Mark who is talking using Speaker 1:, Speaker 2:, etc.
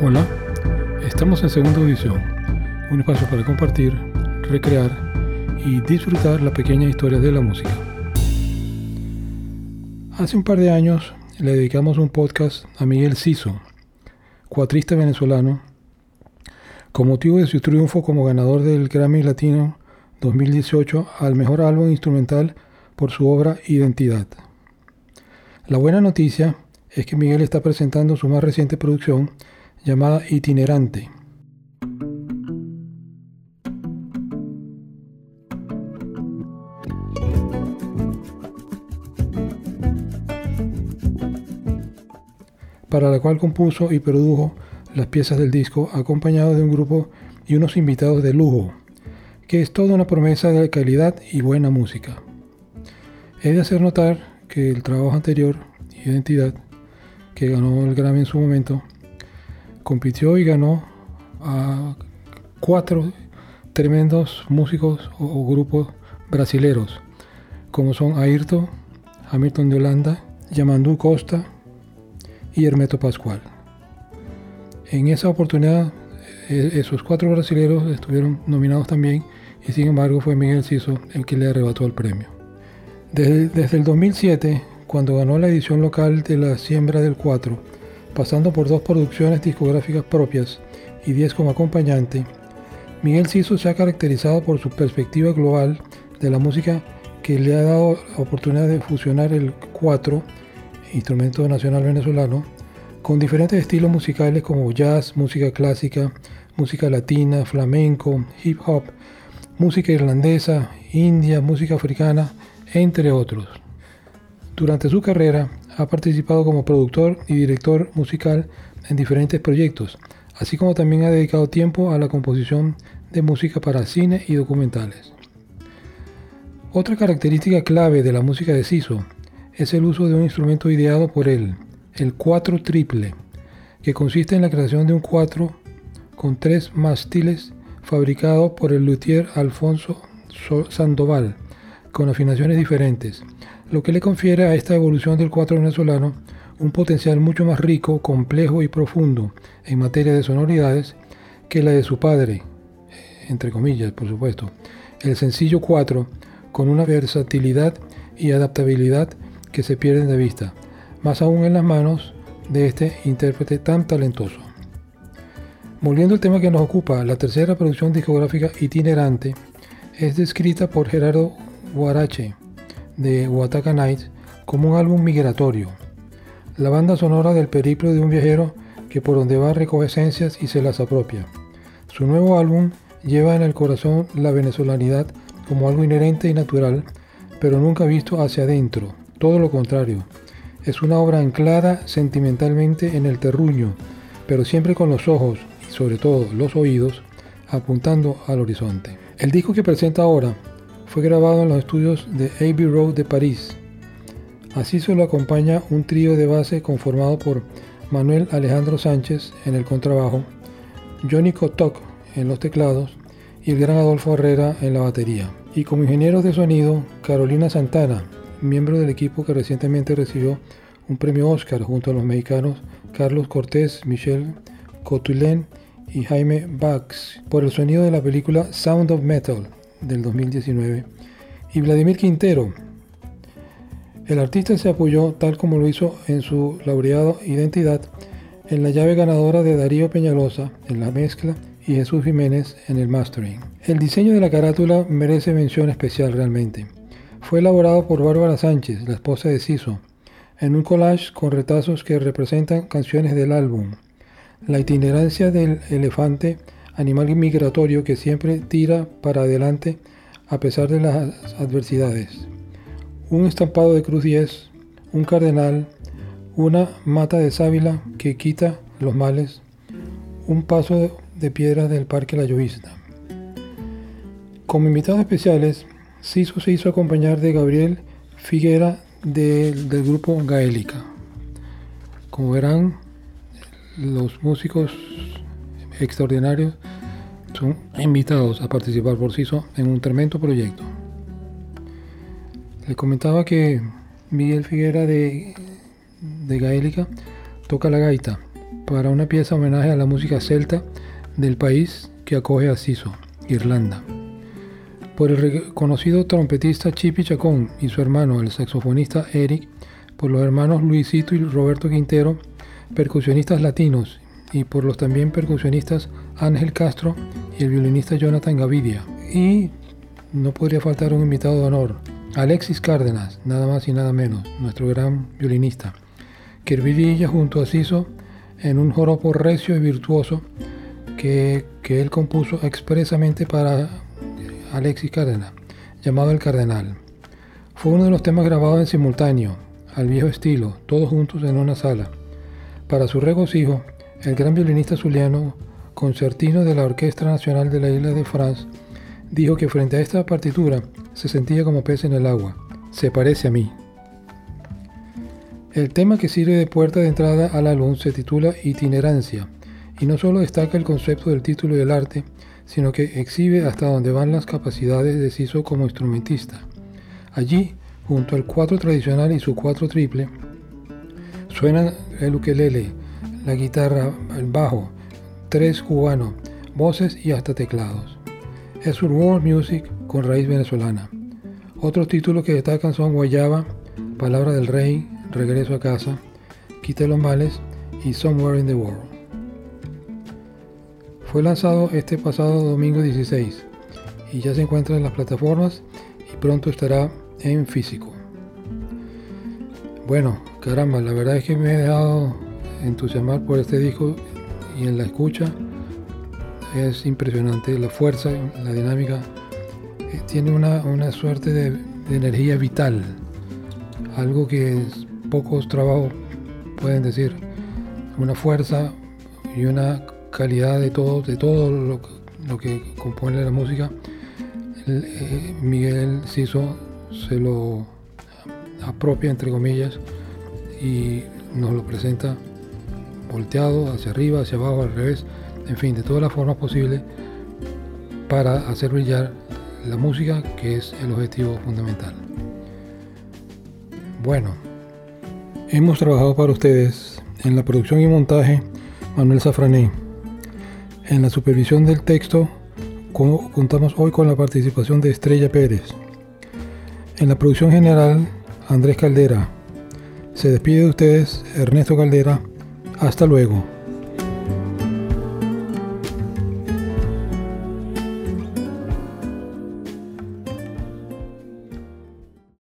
Speaker 1: Hola, estamos en Segunda Edición, un espacio para compartir, recrear y disfrutar la pequeña historia de la música. Hace un par de años le dedicamos un podcast a Miguel Ciso, cuatrista venezolano, con motivo de su triunfo como ganador del Grammy Latino 2018 al mejor álbum instrumental por su obra Identidad. La buena noticia es que Miguel está presentando su más reciente producción llamada itinerante. para la cual compuso y produjo las piezas del disco acompañado de un grupo y unos invitados de lujo, que es toda una promesa de calidad y buena música. He de hacer notar que el trabajo anterior, Identidad, que ganó el Grammy en su momento, compitió y ganó a cuatro tremendos músicos o, grupos brasileros, como son Ayrton, Hamilton de Holanda, Yamandu Costa y Hermeto Pascual. En esa oportunidad, e, esos cuatro brasileros estuvieron nominados también y sin embargo fue Miguel Ciso el que le arrebató el premio. Desde, desde el 2007, cuando ganó la edición local de la Siembra del 4, pasando por dos producciones discográficas propias y diez como acompañante, Miguel Ciso se ha caracterizado por su perspectiva global de la música que le ha dado la oportunidad de fusionar el cuatro, instrumento nacional venezolano, con diferentes estilos musicales como jazz, música clásica, música latina, flamenco, hip hop, música irlandesa, india, música africana, entre otros. Durante su carrera ha participado como productor y director musical en diferentes proyectos, así como también ha dedicado tiempo a la composición de música para cine y documentales. Otra característica clave de la música de Siso es el uso de un instrumento ideado por él, el cuatro triple, que consiste en la creación de un cuatro con tres mástiles fabricado por el luthier Alfonso Sandoval, con afinaciones diferentes, lo que le confiere a esta evolución del cuatro venezolano un potencial mucho más rico, complejo y profundo en materia de sonoridades que la de su padre, entre comillas, por supuesto, el sencillo 4, con una versatilidad y adaptabilidad que se pierden de vista, más aún en las manos de este intérprete tan talentoso. Volviendo al tema que nos ocupa, la tercera producción discográfica itinerante es descrita por Gerardo Guarache, de Wataka Nights como un álbum migratorio, la banda sonora del periplo de un viajero que por donde va recoge esencias y se las apropia. Su nuevo álbum lleva en el corazón la venezolanidad como algo inherente y natural, pero nunca visto hacia adentro, todo lo contrario. Es una obra anclada sentimentalmente en el terruño, pero siempre con los ojos y sobre todo los oídos apuntando al horizonte. El disco que presenta ahora fue grabado en los estudios de Abbey Road de París. Así se lo acompaña un trío de base conformado por Manuel Alejandro Sánchez en el contrabajo, Johnny Kotok en los teclados y el gran Adolfo Herrera en la batería. Y como ingenieros de sonido, Carolina Santana, miembro del equipo que recientemente recibió un premio Oscar junto a los mexicanos Carlos Cortés, Michel Cotulén y Jaime Bax por el sonido de la película Sound of Metal del 2019, y Vladimir Quintero. El artista se apoyó, tal como lo hizo en su laureado Identidad, en la llave ganadora de Darío Peñalosa en la mezcla y Jesús Jiménez en el mastering. El diseño de la carátula merece mención especial realmente. Fue elaborado por Bárbara Sánchez, la esposa de Ciso, en un collage con retazos que representan canciones del álbum. La itinerancia del elefante animal migratorio que siempre tira para adelante a pesar de las adversidades. Un estampado de cruz 10, un cardenal, una mata de sábila que quita los males, un paso de piedra del Parque La Llovizna. Como invitados especiales, Ciso se hizo acompañar de Gabriel Figuera del grupo Gaélica. Como verán, los músicos extraordinarios son invitados a participar por CISO en un tremendo proyecto. Les comentaba que Miguel Figuera de, de Gaélica toca la gaita para una pieza homenaje a la música celta del país que acoge a Siso, Irlanda. Por el reconocido trompetista Chipi Chacón y su hermano, el saxofonista Eric, por los hermanos Luisito y Roberto Quintero, percusionistas latinos, y por los también percusionistas Ángel Castro y el violinista Jonathan Gavidia. Y no podría faltar un invitado de honor, Alexis Cárdenas, nada más y nada menos, nuestro gran violinista, que junto a Ciso en un joropo recio y virtuoso que, que él compuso expresamente para Alexis Cárdenas, llamado El Cardenal. Fue uno de los temas grabados en simultáneo, al viejo estilo, todos juntos en una sala. Para su regocijo, el gran violinista zuliano, concertino de la Orquesta Nacional de la Isla de France, dijo que frente a esta partitura se sentía como pez en el agua. Se parece a mí. El tema que sirve de puerta de entrada al álbum se titula Itinerancia y no solo destaca el concepto del título y del arte, sino que exhibe hasta dónde van las capacidades de Siso como instrumentista. Allí, junto al cuatro tradicional y su cuatro triple, suenan el ukelele, la guitarra, el bajo, tres cubanos, voces y hasta teclados es World Music con raíz venezolana. Otros títulos que destacan son Guayaba, Palabra del Rey, Regreso a casa, Quite los males y Somewhere in the World. Fue lanzado este pasado domingo 16 y ya se encuentra en las plataformas y pronto estará en físico. Bueno, caramba, la verdad es que me he dejado entusiasmar por este disco y en la escucha es impresionante, la fuerza, la dinámica, eh, tiene una, suerte de, energía vital, algo que pocos trabajos pueden decir, una fuerza y una calidad de todo, de todo lo, que compone la música. Eh, Miguel Ciso se lo apropia, entre comillas, y nos lo presenta volteado hacia arriba, hacia abajo, al revés en fin, de todas las formas posibles para hacer brillar la música, que es el objetivo fundamental. Bueno, hemos trabajado para ustedes en la producción y montaje Manuel Safrané. En la supervisión del texto contamos hoy con la participación de Estrella Pérez. En la producción general, Andrés Caldera. Se despide de ustedes Ernesto Caldera. Hasta luego.